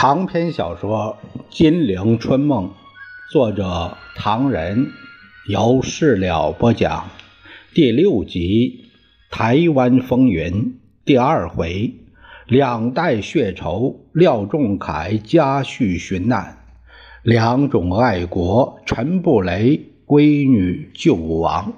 长篇小说《金陵春梦》，作者唐人，由事了播讲，第六集《台湾风云》第二回，两代血仇，廖仲恺家婿寻难，两种爱国，陈布雷闺女救亡。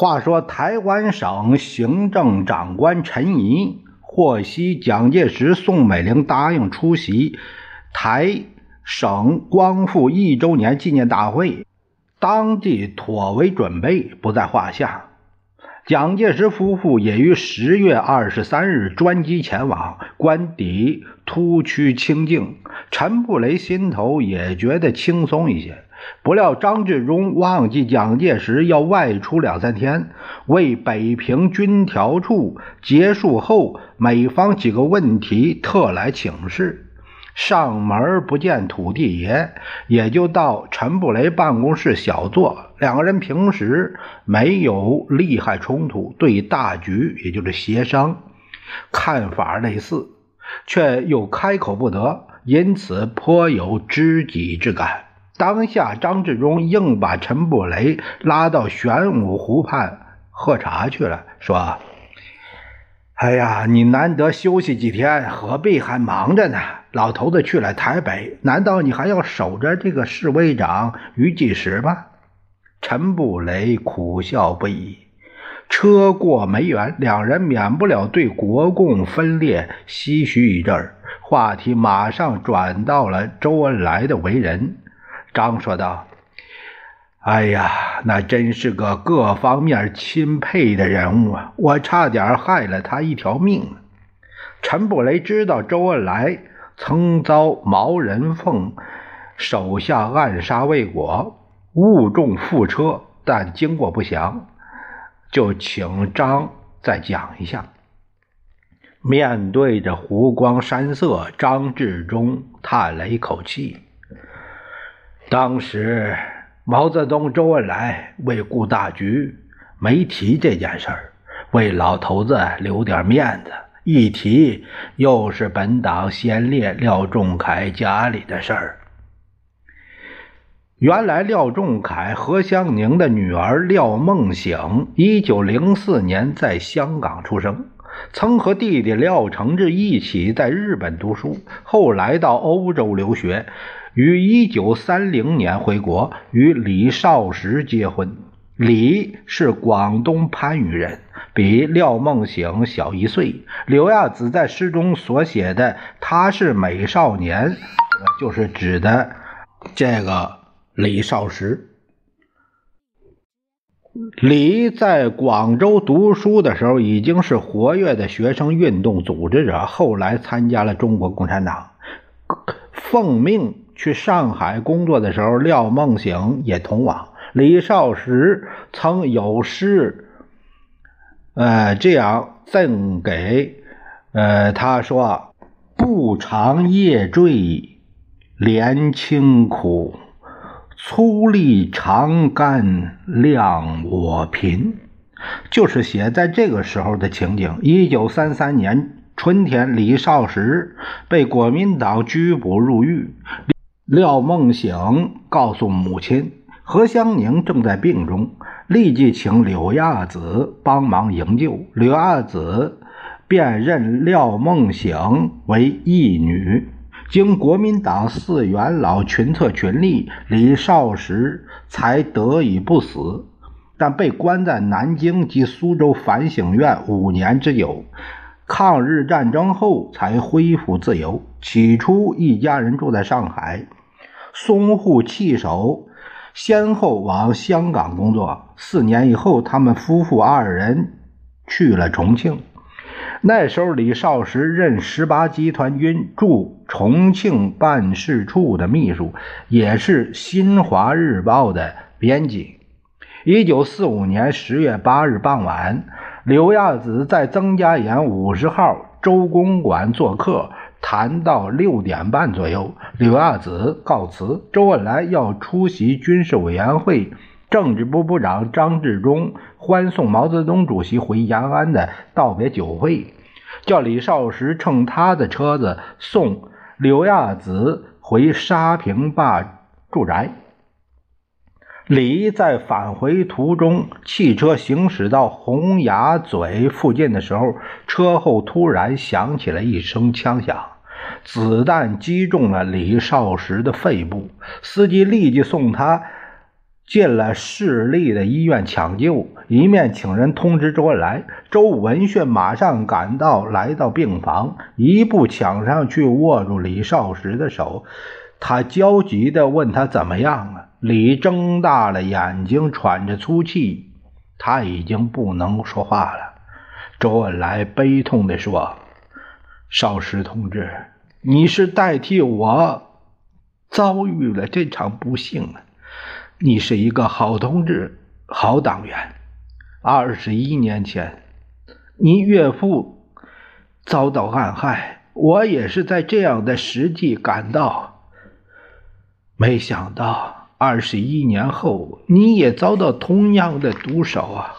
话说，台湾省行政长官陈仪获悉蒋介石、宋美龄答应出席台省光复一周年纪念大会，当即妥为准备，不在话下。蒋介石夫妇也于十月二十三日专机前往，官邸突趋清静，陈布雷心头也觉得轻松一些。不料张治中忘记蒋介石要外出两三天，为北平军调处结束后美方几个问题特来请示。上门不见土地爷，也就到陈布雷办公室小坐。两个人平时没有利害冲突，对大局也就是协商看法类似，却又开口不得，因此颇有知己之感。当下，张治中硬把陈布雷拉到玄武湖畔喝茶去了，说：“哎呀，你难得休息几天，何必还忙着呢？老头子去了台北，难道你还要守着这个侍卫长于几时吗？”陈布雷苦笑不已。车过梅园，两人免不了对国共分裂唏嘘一阵话题马上转到了周恩来的为人。张说道：“哎呀，那真是个各方面钦佩的人物啊！我差点害了他一条命。”陈布雷知道周恩来曾遭毛人凤手下暗杀未果，误中覆车，但经过不详，就请张再讲一下。面对着湖光山色，张治中叹了一口气。当时毛泽东、周恩来为顾大局，没提这件事儿，为老头子留点面子。一提，又是本党先烈廖仲恺家里的事儿。原来廖仲恺何香凝的女儿廖梦醒，一九零四年在香港出生，曾和弟弟廖承志一起在日本读书，后来到欧洲留学。于一九三零年回国，与李少时结婚。李是广东番禺人，比廖梦醒小一岁。刘亚子在诗中所写的“他是美少年”，就是指的这个李少时。李在广州读书的时候，已经是活跃的学生运动组织者，后来参加了中国共产党，奉命。去上海工作的时候，廖梦醒也同往。李少时曾有诗，呃，这样赠给，呃，他说：“不长夜坠怜清苦，粗砺长干亮我贫。”就是写在这个时候的情景。一九三三年春天，李少时被国民党拘捕入狱。廖梦醒告诉母亲何香凝正在病中，立即请柳亚子帮忙营救。柳亚子便认廖梦醒为义女。经国民党四元老群策群力，李少时才得以不死，但被关在南京及苏州反省院五年之久。抗日战争后才恢复自由。起初，一家人住在上海。淞沪弃守，先后往香港工作。四年以后，他们夫妇二人去了重庆。那时候，李少石任十八集团军驻重庆办事处的秘书，也是《新华日报》的编辑。一九四五年十月八日傍晚，刘亚子在曾家岩五十号周公馆做客，谈到六点半左右，柳亚子告辞，周恩来要出席军事委员会。政治部部长张治中欢送毛泽东主席回延安的道别酒会，叫李少石乘他的车子送柳亚子回沙坪坝住宅。李在返回途中，汽车行驶到洪崖嘴附近的时候，车后突然响起了一声枪响，子弹击中了李少石的肺部，司机立即送他。进了市立的医院抢救，一面请人通知周恩来。周文训马上赶到，来到病房，一步抢上去握住李少石的手。他焦急地问他怎么样了。李睁大了眼睛，喘着粗气，他已经不能说话了。周恩来悲痛地说：“少石同志，你是代替我遭遇了这场不幸啊！”你是一个好同志、好党员。二十一年前，你岳父遭到暗害，我也是在这样的时机赶到。没想到二十一年后，你也遭到同样的毒手啊！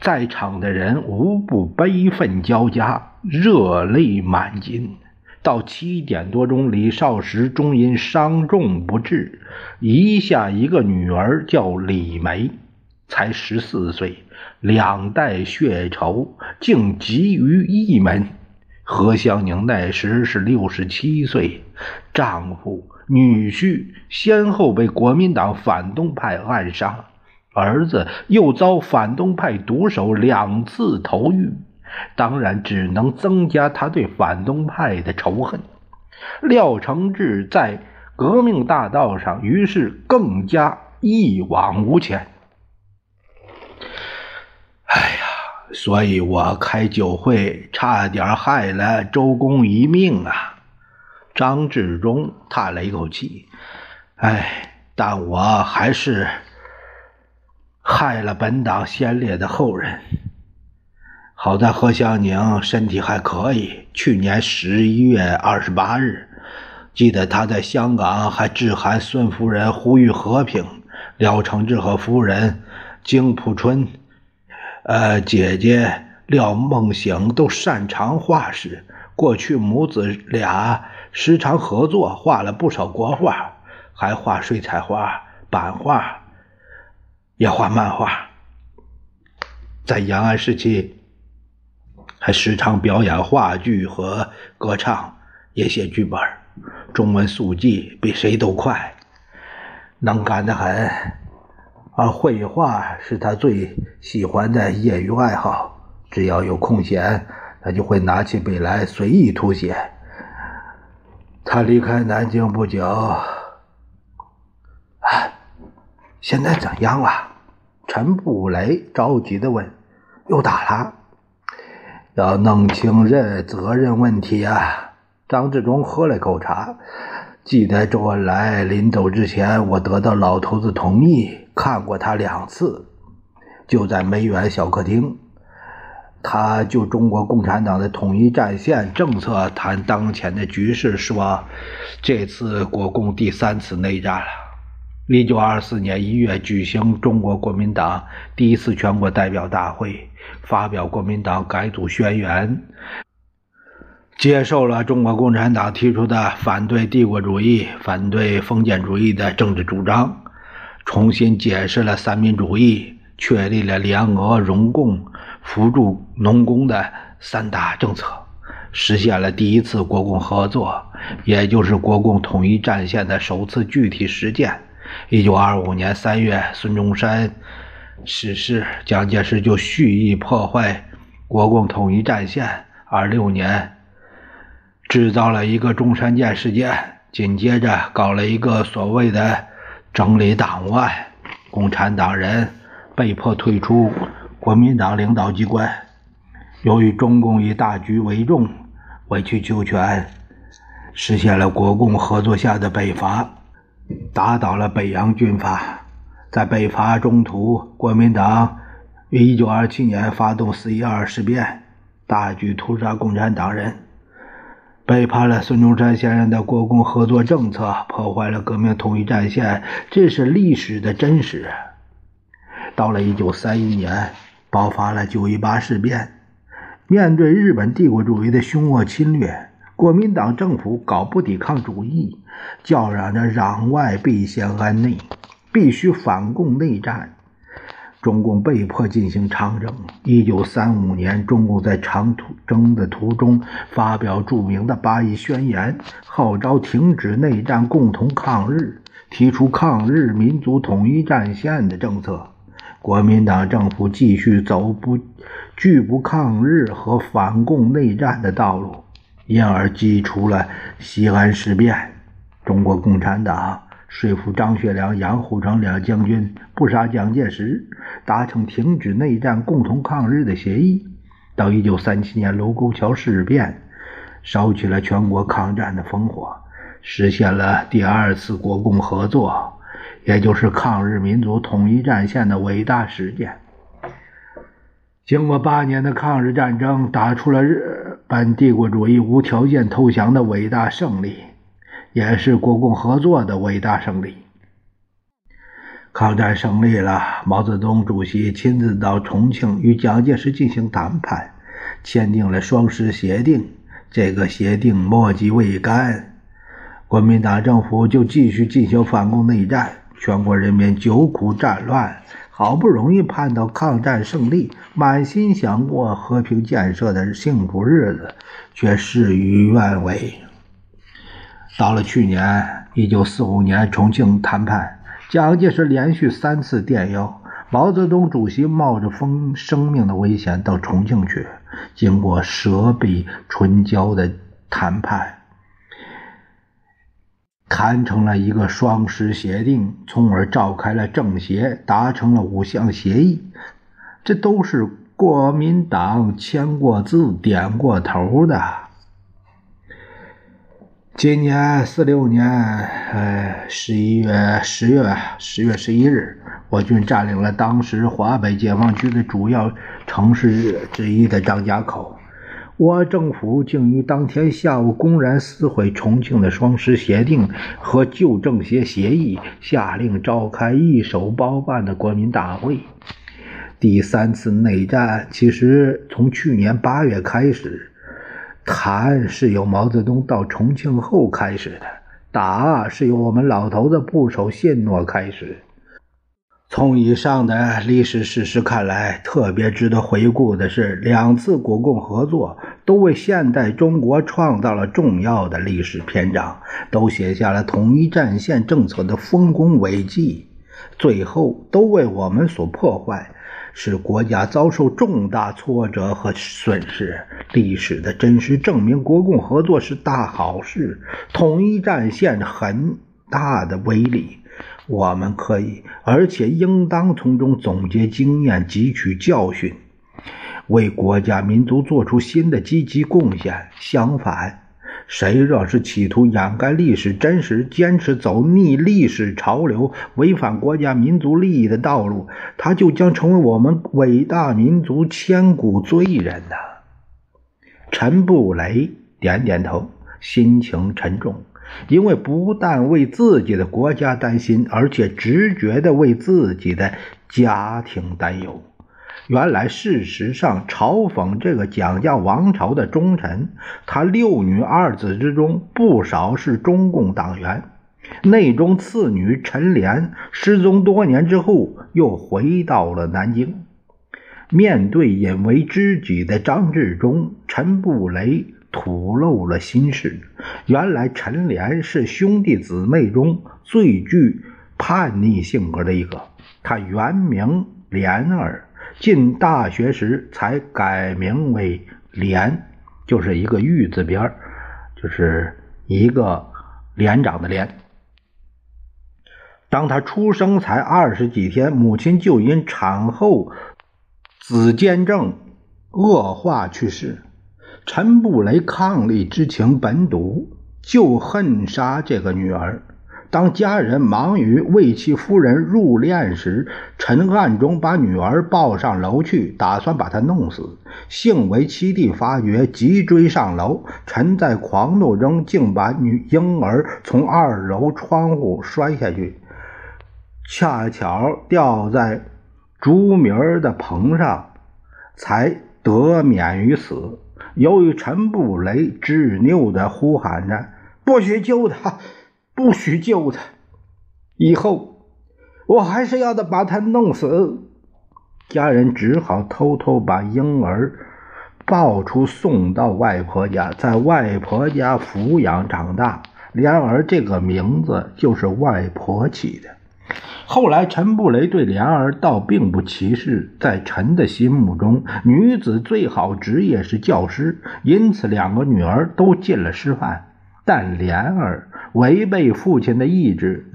在场的人无不悲愤交加，热泪满襟。到七点多钟，李少时终因伤重不治。遗下一个女儿，叫李梅，才十四岁，两代血仇竟集于一门。何香凝那时是六十七岁，丈夫、女婿先后被国民党反动派暗杀，儿子又遭反动派毒手两次投狱。当然，只能增加他对反动派的仇恨。廖承志在革命大道上，于是更加一往无前。哎呀，所以我开酒会，差点害了周公一命啊！张治中叹了一口气：“哎，但我还是害了本党先烈的后人。”好在何香凝身体还可以。去年十一月二十八日，记得他在香港还致函孙夫人呼吁和平。廖承志和夫人金普春，呃，姐姐廖梦醒都擅长画师，过去母子俩时常合作，画了不少国画，还画水彩画、版画，也画漫画。在延安时期。还时常表演话剧和歌唱，也写剧本，中文速记比谁都快，能干得很。而绘画是他最喜欢的业余爱好，只要有空闲，他就会拿起笔来随意涂写。他离开南京不久，啊，现在怎样了？陈布雷着急地问：“又打了？”要弄清任责任问题啊！张志忠喝了口茶，记得周恩来临走之前，我得到老头子同意，看过他两次，就在梅园小客厅。他就中国共产党的统一战线政策谈当前的局势，说这次国共第三次内战了。一九二四年一月举行中国国民党第一次全国代表大会，发表国民党改组宣言，接受了中国共产党提出的反对帝国主义、反对封建主义的政治主张，重新解释了三民主义，确立了联俄容共、扶助农工的三大政策，实现了第一次国共合作，也就是国共统一战线的首次具体实践。一九二五年三月，孙中山逝世，蒋介石就蓄意破坏国共统一战线。二六年，制造了一个中山舰事件，紧接着搞了一个所谓的整理党外，共产党人被迫退出国民党领导机关。由于中共以大局为重，委曲求全，实现了国共合作下的北伐。打倒了北洋军阀，在北伐中途，国民党于一九二七年发动四一二事变，大举屠杀共产党人，背叛了孙中山先生的国共合作政策，破坏了革命统一战线，这是历史的真实。到了一九三一年，爆发了九一八事变。面对日本帝国主义的凶恶侵略，国民党政府搞不抵抗主义，叫嚷着“攘外必先安内”，必须反共内战。中共被迫进行长征。一九三五年，中共在长途征的途中发表著名的八一宣言，号召停止内战，共同抗日，提出抗日民族统一战线的政策。国民党政府继续走不拒不抗日和反共内战的道路，因而激出了西安事变。中国共产党。说服张学良、杨虎城两将军不杀蒋介石，达成停止内战、共同抗日的协议。到一九三七年卢沟桥事变，烧起了全国抗战的烽火，实现了第二次国共合作，也就是抗日民族统一战线的伟大实践。经过八年的抗日战争，打出了日本帝国主义无条件投降的伟大胜利。也是国共合作的伟大胜利。抗战胜利了，毛泽东主席亲自到重庆与蒋介石进行谈判，签订了双十协定。这个协定墨迹未干，国民党政府就继续进行反共内战，全国人民久苦战乱，好不容易盼到抗战胜利，满心想过和平建设的幸福日子，却事与愿违。到了去年，一九四五年重庆谈判，蒋介石连续三次电邀毛泽东主席，冒着风生命的危险到重庆去。经过舌笔唇焦的谈判，谈成了一个双十协定，从而召开了政协，达成了五项协议。这都是国民党签过字、点过头的。今年四六年，呃，十一月十月十月十一日，我军占领了当时华北解放区的主要城市之一的张家口。我政府竟于当天下午公然撕毁重庆的双十协定和旧政协协议，下令召开一手包办的国民大会。第三次内战其实从去年八月开始。谈是由毛泽东到重庆后开始的，打是由我们老头子不守信诺开始。从以上的历史事实看来，特别值得回顾的是，两次国共合作都为现代中国创造了重要的历史篇章，都写下了统一战线政策的丰功伟绩，最后都为我们所破坏。使国家遭受重大挫折和损失，历史的真实证明，国共合作是大好事，统一战线很大的威力，我们可以，而且应当从中总结经验，汲取教训，为国家民族做出新的积极贡献。相反，谁若是企图掩盖历史真实，坚持走逆历史潮流、违反国家民族利益的道路，他就将成为我们伟大民族千古罪人呐！陈布雷点点头，心情沉重，因为不但为自己的国家担心，而且直觉的为自己的家庭担忧。原来，事实上，嘲讽这个蒋家王朝的忠臣，他六女二子之中，不少是中共党员。内中次女陈莲失踪多年之后，又回到了南京。面对引为知己的张治中，陈布雷吐露了心事。原来，陈莲是兄弟姊妹中最具叛逆性格的一个。他原名莲儿。进大学时才改名为连，就是一个玉字边就是一个连长的连。当他出生才二十几天，母亲就因产后子痫症恶化去世。陈布雷伉俪之情本笃，就恨杀这个女儿。当家人忙于为其夫人入殓时，陈暗中把女儿抱上楼去，打算把她弄死。幸为七弟发觉，急追上楼。陈在狂怒中竟把女婴儿从二楼窗户摔下去，恰巧掉在朱明儿的棚上，才得免于死。由于陈布雷执拗地呼喊着：“不许救他！”不许救他！以后我还是要的把他弄死。家人只好偷偷把婴儿抱出，送到外婆家，在外婆家抚养长大。莲儿这个名字就是外婆起的。后来，陈布雷对莲儿倒并不歧视，在陈的心目中，女子最好职业是教师，因此两个女儿都进了师范。但莲儿违背父亲的意志，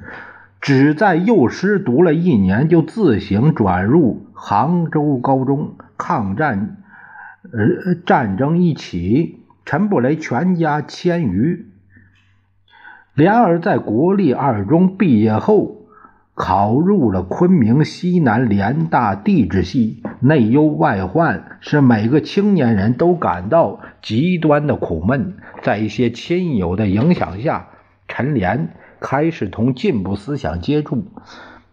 只在幼师读了一年，就自行转入杭州高中。抗战，呃，战争一起，陈布雷全家迁于。莲儿在国立二中毕业后。考入了昆明西南联大地质系，内忧外患使每个青年人都感到极端的苦闷。在一些亲友的影响下，陈莲开始同进步思想接触，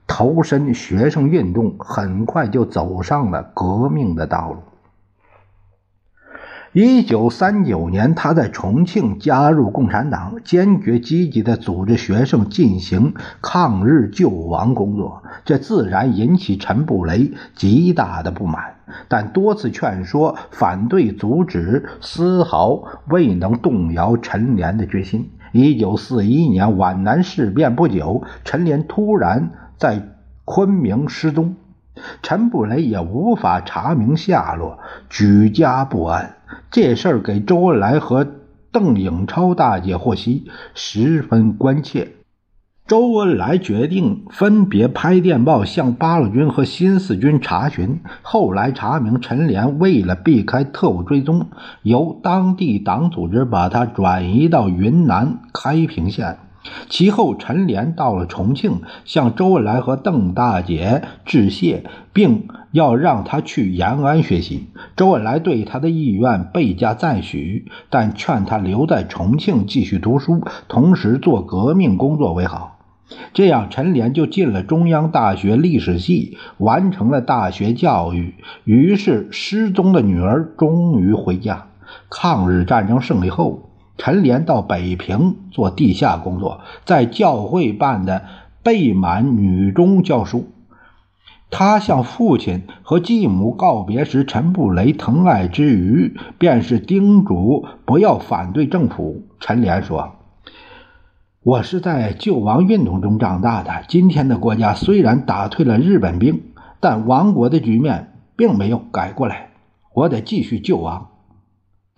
投身学生运动，很快就走上了革命的道路。一九三九年，他在重庆加入共产党，坚决积极地组织学生进行抗日救亡工作，这自然引起陈布雷极大的不满。但多次劝说、反对、阻止，丝毫未能动摇陈莲的决心。一九四一年皖南事变不久，陈莲突然在昆明失踪。陈布雷也无法查明下落，举家不安。这事儿给周恩来和邓颖超大姐获悉，十分关切。周恩来决定分别拍电报向八路军和新四军查询。后来查明，陈莲为了避开特务追踪，由当地党组织把他转移到云南开平县。其后，陈莲到了重庆，向周恩来和邓大姐致谢，并要让他去延安学习。周恩来对他的意愿倍加赞许，但劝他留在重庆继续读书，同时做革命工作为好。这样，陈莲就进了中央大学历史系，完成了大学教育。于是，失踪的女儿终于回家。抗日战争胜利后。陈莲到北平做地下工作，在教会办的贝满女中教书。他向父亲和继母告别时，陈布雷疼爱之余，便是叮嘱不要反对政府。陈莲说：“我是在救亡运动中长大的。今天的国家虽然打退了日本兵，但亡国的局面并没有改过来。我得继续救亡。”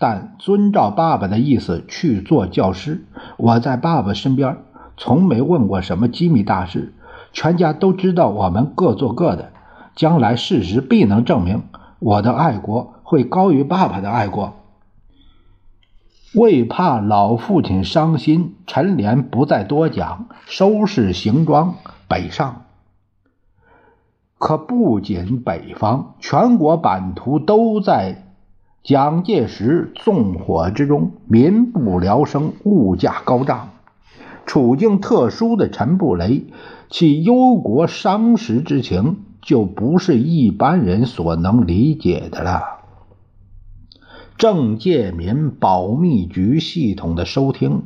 但遵照爸爸的意思去做教师。我在爸爸身边，从没问过什么机密大事。全家都知道我们各做各的。将来事实必能证明，我的爱国会高于爸爸的爱国。为怕老父亲伤心，陈莲不再多讲，收拾行装北上。可不仅北方，全国版图都在。蒋介石纵火之中，民不聊生，物价高涨，处境特殊的陈布雷，其忧国伤时之情，就不是一般人所能理解的了。郑介民保密局系统的收听，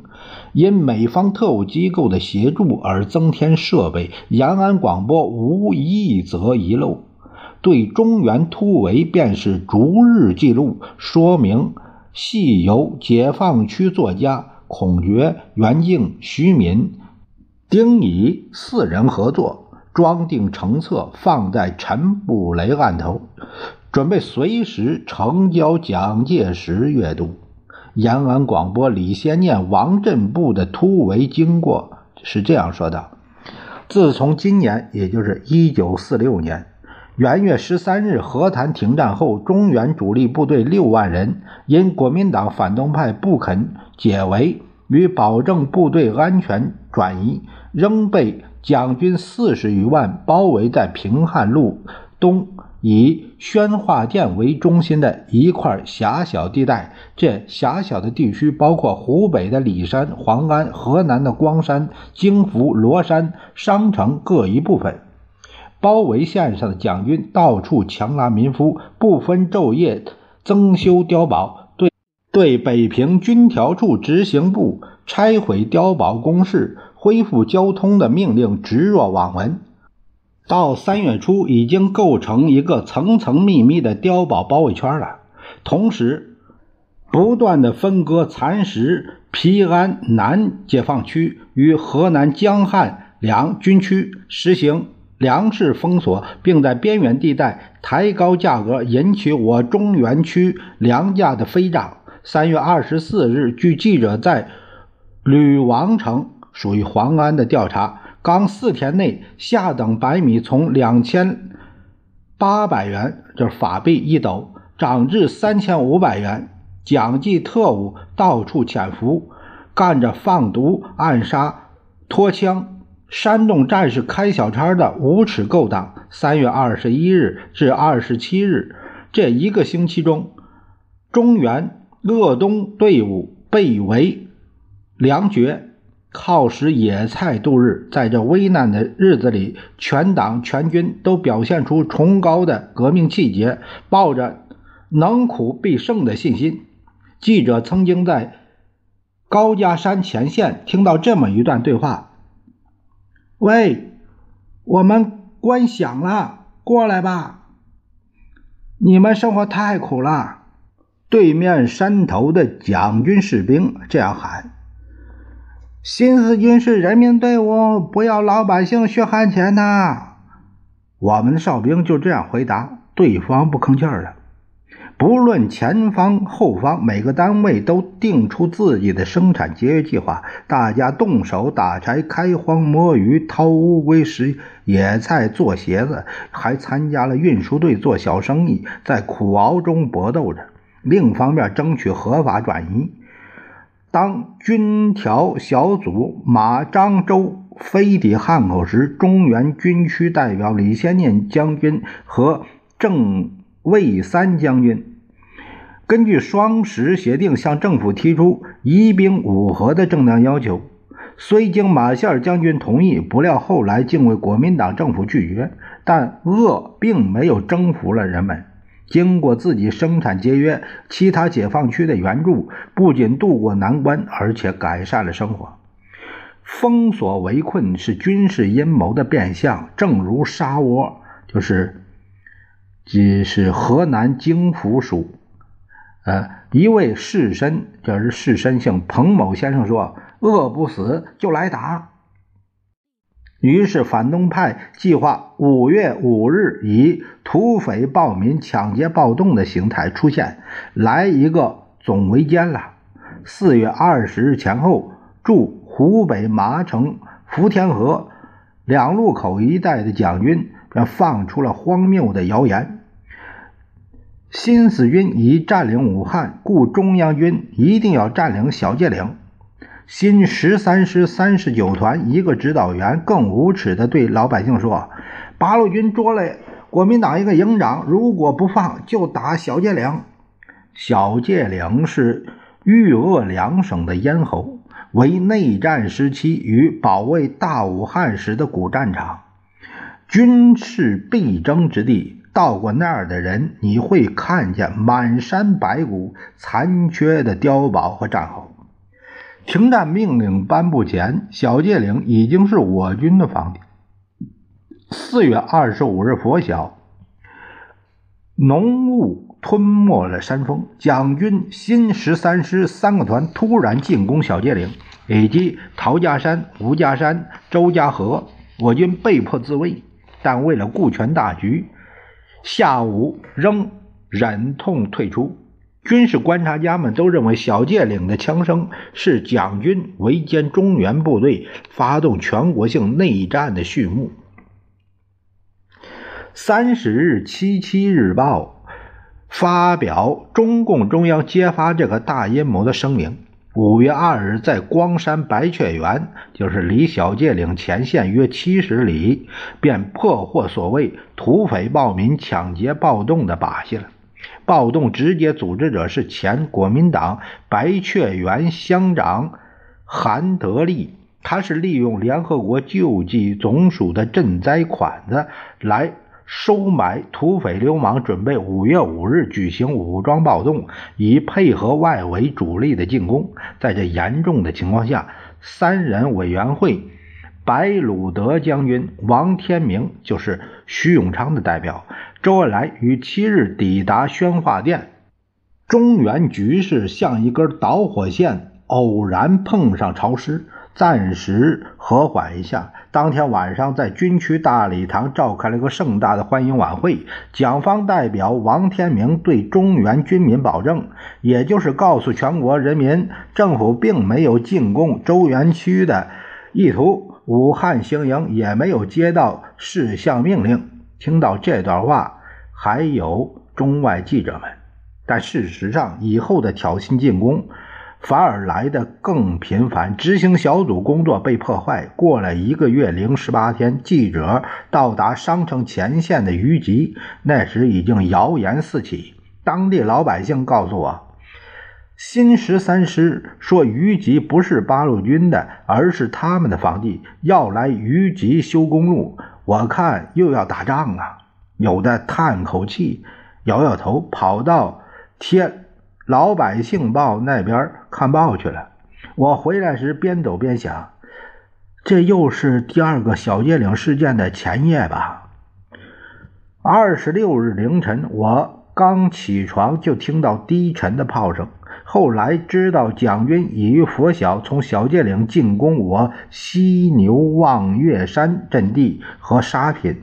因美方特务机构的协助而增添设备，延安广播无一则遗漏。对中原突围便是逐日记录，说明系由解放区作家孔觉、袁敬、徐敏、丁乙四人合作，装订成册，放在陈布雷案头，准备随时呈交蒋介石阅读。延安广播李先念、王震部的突围经过是这样说的：自从今年，也就是一九四六年。元月十三日，和谈停战后，中原主力部队六万人因国民党反动派不肯解围，与保证部队安全转移，仍被蒋军四十余万包围在平汉路东以宣化店为中心的一块狭小地带。这狭小的地区包括湖北的骊山、黄安、河南的光山、京福、罗山、商城各一部分。包围线上的蒋军到处强拉民夫，不分昼夜增修碉堡，对对北平军调处执行部拆毁碉堡工事、恢复交通的命令置若罔闻。到三月初，已经构成一个层层密密的碉堡包围圈了。同时，不断的分割蚕食皮安南解放区与河南江汉两军区，实行。粮食封锁，并在边缘地带抬高价格，引起我中原区粮价的飞涨。三月二十四日，据记者在吕王城（属于黄安）的调查，刚四天内，下等白米从两千八百元（这法币一斗）涨至三千五百元。蒋记特务到处潜伏，干着放毒、暗杀、拖枪。煽动战士开小差的无耻勾当。三月二十一日至二十七日这一个星期中，中原鄂东队伍被围粮绝，靠食野菜度日。在这危难的日子里，全党全军都表现出崇高的革命气节，抱着能苦必胜的信心。记者曾经在高家山前线听到这么一段对话。喂，我们关响了，过来吧。你们生活太苦了。对面山头的蒋军士兵这样喊：“新四军是人民队伍，不要老百姓血汗钱呐！”我们的哨兵就这样回答，对方不吭气了。不论前方后方，每个单位都定出自己的生产节约计划。大家动手打柴、开荒、摸鱼、掏乌龟、拾野菜、做鞋子，还参加了运输队做小生意，在苦熬中搏斗着。另一方面，争取合法转移。当军调小组马张周飞抵汉口时，中原军区代表李先念将军和郑卫三将军。根据双十协定，向政府提出移兵五和的正当要求，虽经马歇尔将军同意，不料后来竟为国民党政府拒绝。但鄂并没有征服了人们，经过自己生产节约，其他解放区的援助，不仅渡过难关，而且改善了生活。封锁围困是军事阴谋的变相，正如沙窝，就是即是河南经府属。呃，一位士绅，就是士绅姓彭某先生说：“饿不死就来打。”于是反动派计划五月五日以土匪暴民抢劫暴动的形态出现，来一个总围歼了。四月二十日前后，驻湖北麻城、福田河两路口一带的蒋军便放出了荒谬的谣言。新四军已占领武汉，故中央军一定要占领小界岭。新十三师三十九团一个指导员更无耻地对老百姓说：“八路军捉了国民党一个营长，如果不放，就打小界岭。小界岭是豫鄂两省的咽喉，为内战时期与保卫大武汉时的古战场，军事必争之地。”到过那儿的人，你会看见满山白骨、残缺的碉堡和战壕。停战命令颁布前，小界岭已经是我军的防地。四月二十五日拂晓，浓雾吞没了山峰，蒋军新十三师三个团突然进攻小界岭以及陶家山、吴家山、周家河，我军被迫自卫，但为了顾全大局。下午仍忍痛退出。军事观察家们都认为，小界岭的枪声是蒋军围歼中原部队、发动全国性内战的序幕。三十日，《七七日报》发表中共中央揭发这个大阴谋的声明。五月二日，在光山白雀园，就是离小界岭前线约七十里，便破获所谓土匪暴民抢劫暴动的把戏了。暴动直接组织者是前国民党白雀园乡长韩德利，他是利用联合国救济总署的赈灾款子来。收买土匪流氓，准备五月五日举行武装暴动，以配合外围主力的进攻。在这严重的情况下，三人委员会白鲁德将军王天明就是徐永昌的代表。周恩来于七日抵达宣化店，中原局势像一根导火线，偶然碰上潮湿。暂时和缓一下。当天晚上，在军区大礼堂召开了一个盛大的欢迎晚会。蒋方代表王天明对中原军民保证，也就是告诉全国人民，政府并没有进攻周原区的意图，武汉行营也没有接到事项命令。听到这段话，还有中外记者们，但事实上，以后的挑衅进攻。反而来的更频繁，执行小组工作被破坏。过了一个月零十八天，记者到达商城前线的余集，那时已经谣言四起。当地老百姓告诉我，新十三师说余集不是八路军的，而是他们的防地，要来余集修公路。我看又要打仗啊！有的叹口气，摇摇头，跑到天。老百姓报那边看报去了。我回来时边走边想，这又是第二个小界岭事件的前夜吧？二十六日凌晨，我刚起床就听到低沉的炮声。后来知道蒋军已于拂晓从小界岭进攻我犀牛望月山阵地和沙坪。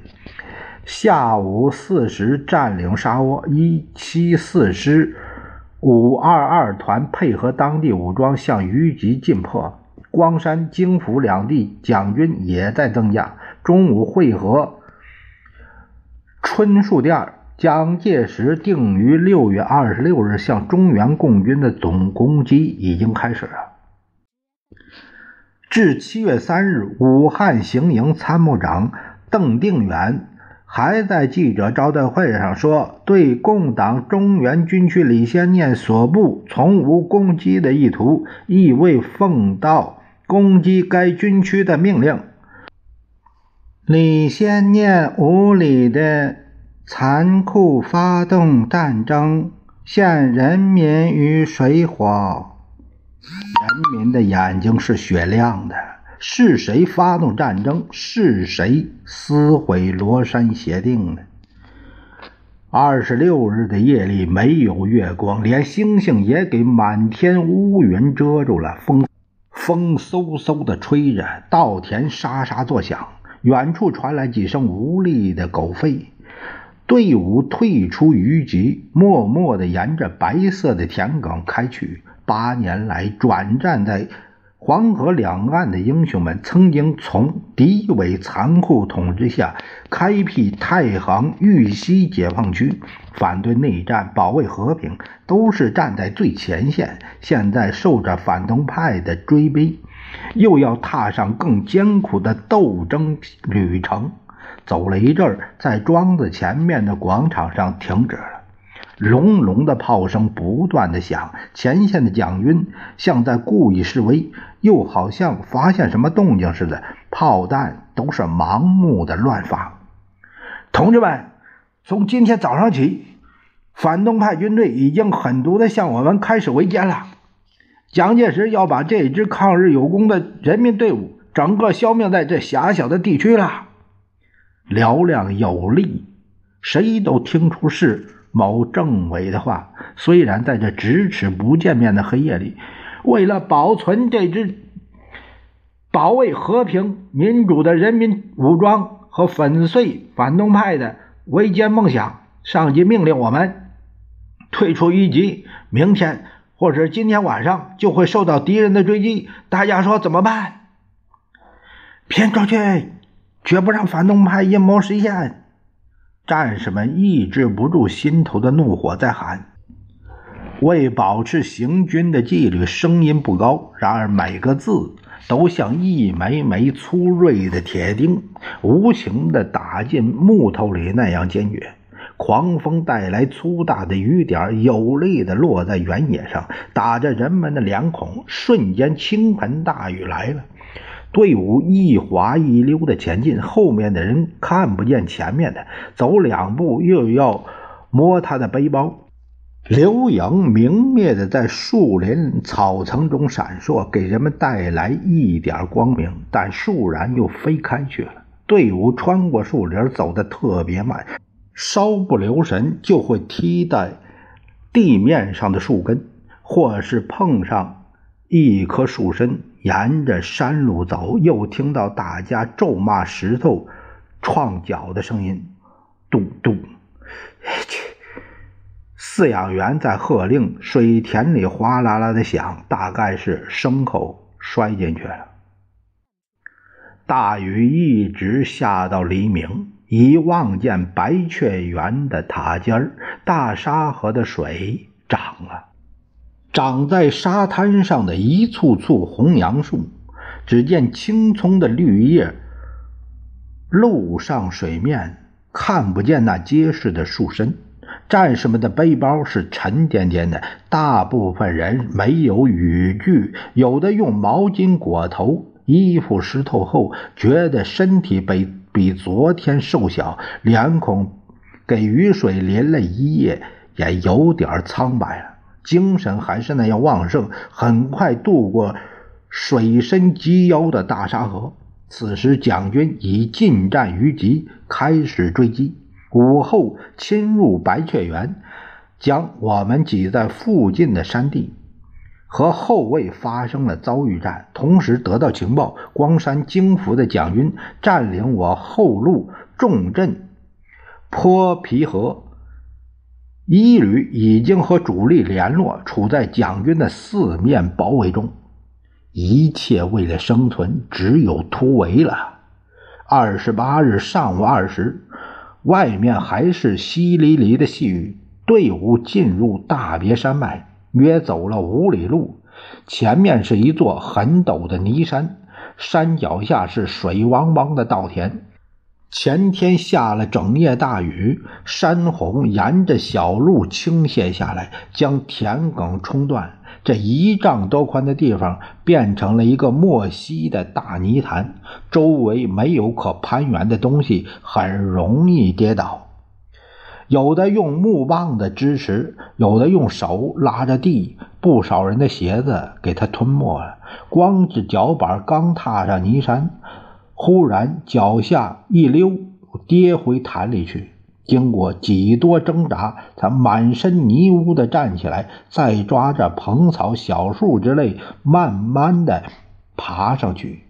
下午四时占领沙窝，一七四师。五二二团配合当地武装向余集进迫，光山、京府两地蒋军也在增加。中午会合春树店，蒋介石定于六月二十六日向中原共军的总攻击已经开始了。至七月三日，武汉行营参谋长邓定远。还在记者招待会上说，对共党中原军区李先念所部从无攻击的意图，亦未奉到攻击该军区的命令。李先念无理的残酷发动战争，陷人民于水火。人民的眼睛是雪亮的。是谁发动战争？是谁撕毁罗山协定呢？二十六日的夜里没有月光，连星星也给满天乌云遮住了。风风嗖嗖的吹着，稻田沙沙作响，远处传来几声无力的狗吠。队伍退出余集，默默地沿着白色的田埂开去。八年来转战在。黄河两岸的英雄们曾经从敌伪残酷统治下开辟太行、玉溪解放区，反对内战、保卫和平，都是站在最前线。现在受着反动派的追逼，又要踏上更艰苦的斗争旅程。走了一阵，在庄子前面的广场上停止了。隆隆的炮声不断的响，前线的蒋军像在故意示威，又好像发现什么动静似的，炮弹都是盲目的乱发。同志们，从今天早上起，反动派军队已经狠毒的向我们开始围歼了。蒋介石要把这支抗日有功的人民队伍整个消灭在这狭小的地区了。嘹亮有力，谁都听出是。某政委的话，虽然在这咫尺不见面的黑夜里，为了保存这支保卫和平民主的人民武装和粉碎反动派的围歼梦想，上级命令我们退出一级。明天或者今天晚上就会受到敌人的追击。大家说怎么办？偏出去，绝不让反动派阴谋实现。战士们抑制不住心头的怒火，在喊：“为保持行军的纪律，声音不高，然而每个字都像一枚枚粗锐的铁钉，无情地打进木头里那样坚决。狂风带来粗大的雨点，有力地落在原野上，打着人们的脸孔。瞬间，倾盆大雨来了。队伍一滑一溜地前进，后面的人看不见前面的，走两步又要摸他的背包。流影明灭的在树林草丛中闪烁，给人们带来一点光明，但倏然又飞开去了。队伍穿过树林，走得特别慢，稍不留神就会踢在地面上的树根，或是碰上一棵树身。沿着山路走，又听到大家咒骂石头撞脚的声音，嘟嘟。切！饲养员在喝令，水田里哗啦啦的响，大概是牲口摔进去了。大雨一直下到黎明，一望见白雀园的塔尖儿，大沙河的水涨了，长在沙滩上的一簇簇红杨树，只见青葱的绿叶露上水面，看不见那结实的树身。战士们的背包是沉甸甸的，大部分人没有雨具，有的用毛巾裹头。衣服湿透后，觉得身体比比昨天瘦小，脸孔给雨水淋了一夜，也有点苍白了。精神还是那样旺盛，很快渡过水深及腰的大沙河。此时，蒋军已进战于急，开始追击。午后侵入白雀园，将我们挤在附近的山地，和后卫发生了遭遇战。同时得到情报，光山精服的蒋军占领我后路重镇坡皮河，一旅已经和主力联络，处在蒋军的四面包围中。一切为了生存，只有突围了。二十八日上午二时。外面还是淅沥沥的细雨，队伍进入大别山脉，约走了五里路。前面是一座很陡的泥山，山脚下是水汪汪的稻田。前天下了整夜大雨，山洪沿着小路倾泻下来，将田埂冲断。这一丈多宽的地方变成了一个没溪的大泥潭，周围没有可攀援的东西，很容易跌倒。有的用木棒的支持，有的用手拉着地，不少人的鞋子给他吞没了。光着脚板刚踏上泥山，忽然脚下一溜，跌回潭里去。经过几多挣扎，他满身泥污的站起来，再抓着蓬草、小树之类，慢慢的爬上去。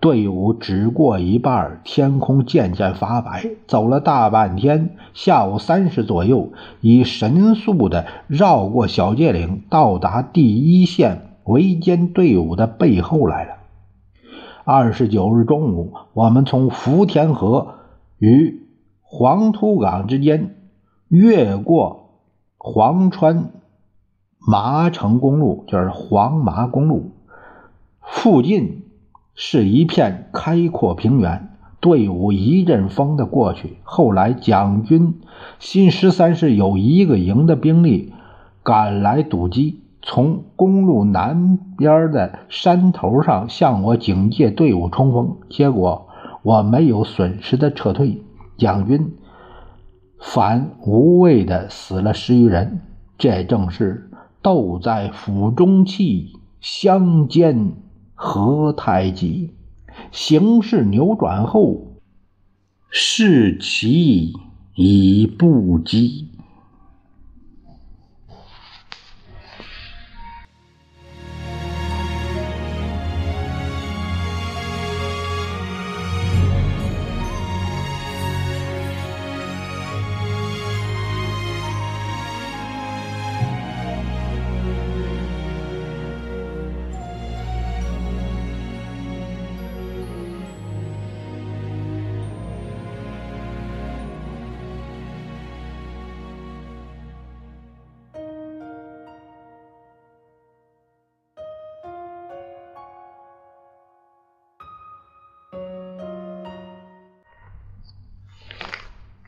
队伍只过一半，天空渐渐发白。走了大半天，下午三时左右，已神速的绕过小界岭，到达第一线围歼队伍的背后来了。二十九日中午，我们从福田河与。黄土岗之间，越过黄川麻城公路，就是黄麻公路附近，是一片开阔平原。队伍一阵风的过去。后来，蒋军新十三师有一个营的兵力赶来堵击，从公路南边的山头上向我警戒队伍冲锋，结果我没有损失的撤退。蒋军反无谓的死了十余人，这正是斗在釜中泣，相煎何太急。形势扭转后，士气已不济。